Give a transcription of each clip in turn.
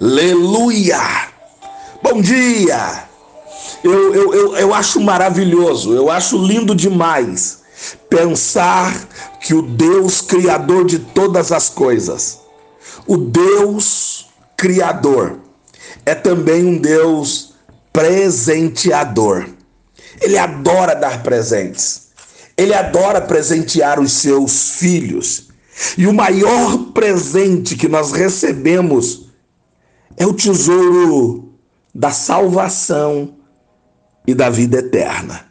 Aleluia! Bom dia! Eu, eu, eu, eu acho maravilhoso, eu acho lindo demais pensar que o Deus Criador de todas as coisas, o Deus Criador, é também um Deus presenteador. Ele adora dar presentes. Ele adora presentear os seus filhos. E o maior presente que nós recebemos é o tesouro da salvação e da vida eterna.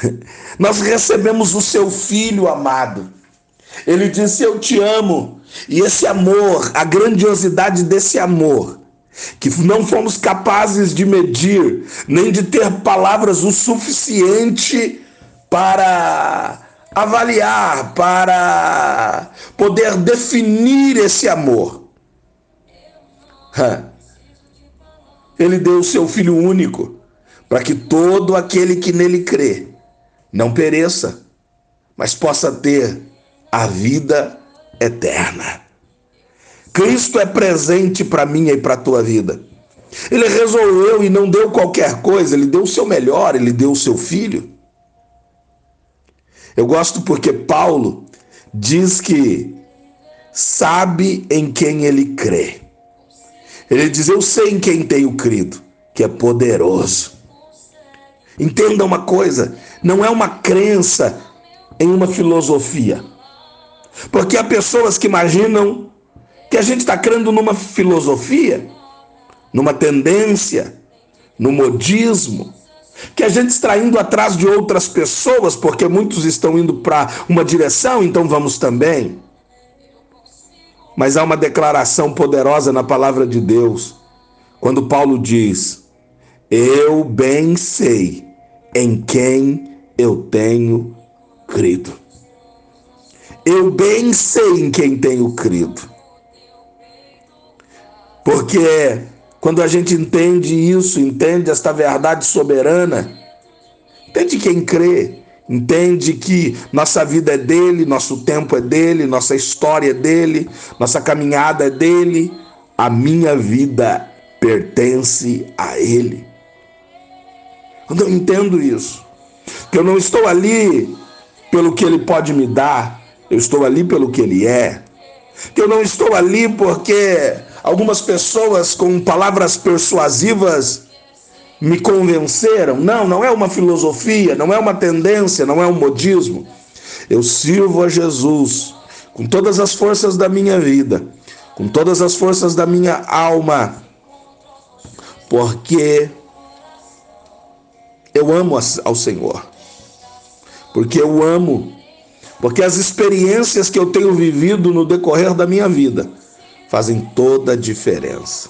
Nós recebemos o seu filho amado. Ele disse: Eu te amo. E esse amor, a grandiosidade desse amor, que não fomos capazes de medir, nem de ter palavras o suficiente para avaliar, para poder definir esse amor. Ele deu o seu filho único para que todo aquele que nele crê não pereça, mas possa ter a vida eterna. Cristo é presente para mim e para a tua vida. Ele resolveu e não deu qualquer coisa, ele deu o seu melhor, ele deu o seu filho. Eu gosto porque Paulo diz que sabe em quem ele crê. Ele diz: Eu sei em quem tenho crido, que é poderoso. Entenda uma coisa: não é uma crença em uma filosofia. Porque há pessoas que imaginam que a gente está crendo numa filosofia, numa tendência, no modismo, que a gente está indo atrás de outras pessoas, porque muitos estão indo para uma direção, então vamos também. Mas há uma declaração poderosa na palavra de Deus, quando Paulo diz: Eu bem sei em quem eu tenho crido. Eu bem sei em quem tenho crido. Porque quando a gente entende isso, entende esta verdade soberana, entende quem crê, entende que nossa vida é dele, nosso tempo é dele, nossa história é dele, nossa caminhada é dele, a minha vida pertence a ele. Quando eu entendo isso, que eu não estou ali pelo que ele pode me dar, eu estou ali pelo que ele é, que eu não estou ali porque Algumas pessoas com palavras persuasivas me convenceram. Não, não é uma filosofia, não é uma tendência, não é um modismo. Eu sirvo a Jesus com todas as forças da minha vida, com todas as forças da minha alma, porque eu amo ao Senhor. Porque eu amo, porque as experiências que eu tenho vivido no decorrer da minha vida fazem toda a diferença.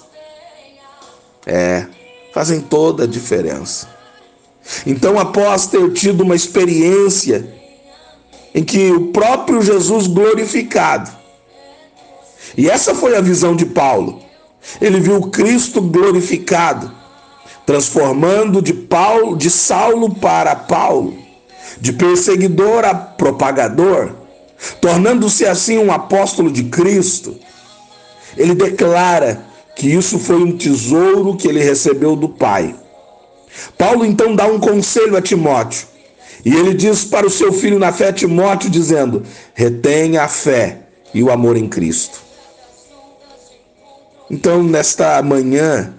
É, fazem toda a diferença. Então, após ter tido uma experiência em que o próprio Jesus glorificado, e essa foi a visão de Paulo, ele viu Cristo glorificado, transformando de Paulo, de Saulo para Paulo, de perseguidor a propagador, tornando-se assim um apóstolo de Cristo ele declara que isso foi um tesouro que ele recebeu do Pai. Paulo então dá um conselho a Timóteo. E ele diz para o seu filho na fé, Timóteo, dizendo: retenha a fé e o amor em Cristo. Então, nesta manhã,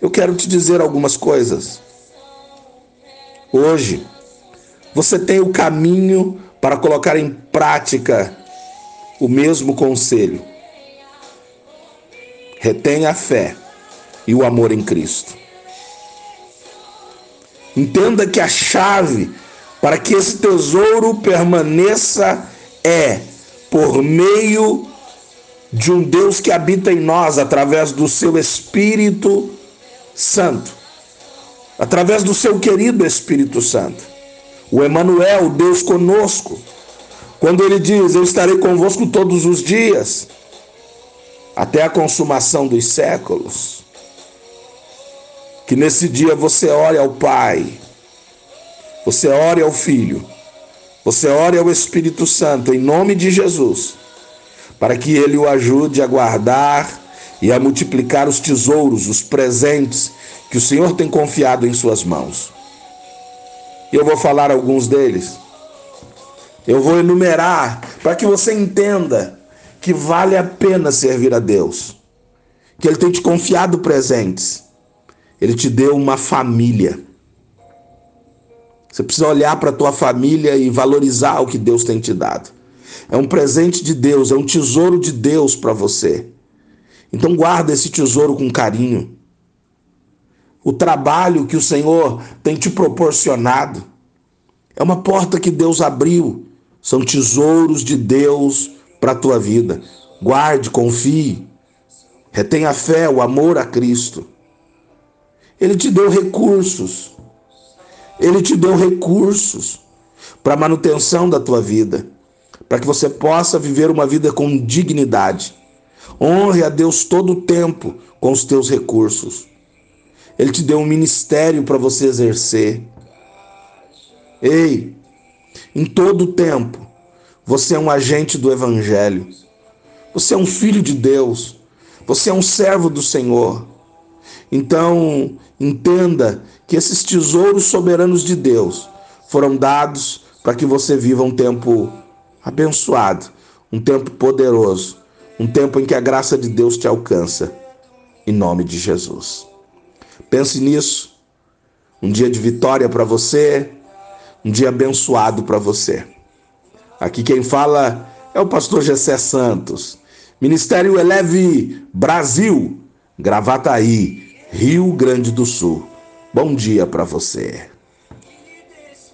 eu quero te dizer algumas coisas. Hoje, você tem o caminho para colocar em prática o mesmo conselho. Retenha a fé e o amor em Cristo. Entenda que a chave para que esse tesouro permaneça é por meio de um Deus que habita em nós através do seu Espírito Santo, através do seu querido Espírito Santo. O Emanuel, Deus conosco, quando ele diz: Eu estarei convosco todos os dias, até a consumação dos séculos. Que nesse dia você ore ao Pai, você ore ao Filho, você ore ao Espírito Santo, em nome de Jesus, para que ele o ajude a guardar e a multiplicar os tesouros, os presentes que o Senhor tem confiado em suas mãos. Eu vou falar alguns deles. Eu vou enumerar para que você entenda que vale a pena servir a Deus. Que Ele tem te confiado presentes. Ele te deu uma família. Você precisa olhar para a tua família e valorizar o que Deus tem te dado. É um presente de Deus, é um tesouro de Deus para você. Então guarda esse tesouro com carinho. O trabalho que o Senhor tem te proporcionado é uma porta que Deus abriu. São tesouros de Deus para a tua vida. Guarde, confie. Retenha a fé, o amor a Cristo. Ele te deu recursos. Ele te deu recursos para a manutenção da tua vida, para que você possa viver uma vida com dignidade. Honre a Deus todo o tempo com os teus recursos. Ele te deu um ministério para você exercer. Ei, em todo o tempo, você é um agente do Evangelho. Você é um filho de Deus. Você é um servo do Senhor. Então, entenda que esses tesouros soberanos de Deus foram dados para que você viva um tempo abençoado, um tempo poderoso, um tempo em que a graça de Deus te alcança. Em nome de Jesus. Pense nisso. Um dia de vitória para você, um dia abençoado para você. Aqui quem fala é o pastor Gessé Santos. Ministério Eleve Brasil, Gravataí, Rio Grande do Sul. Bom dia para você.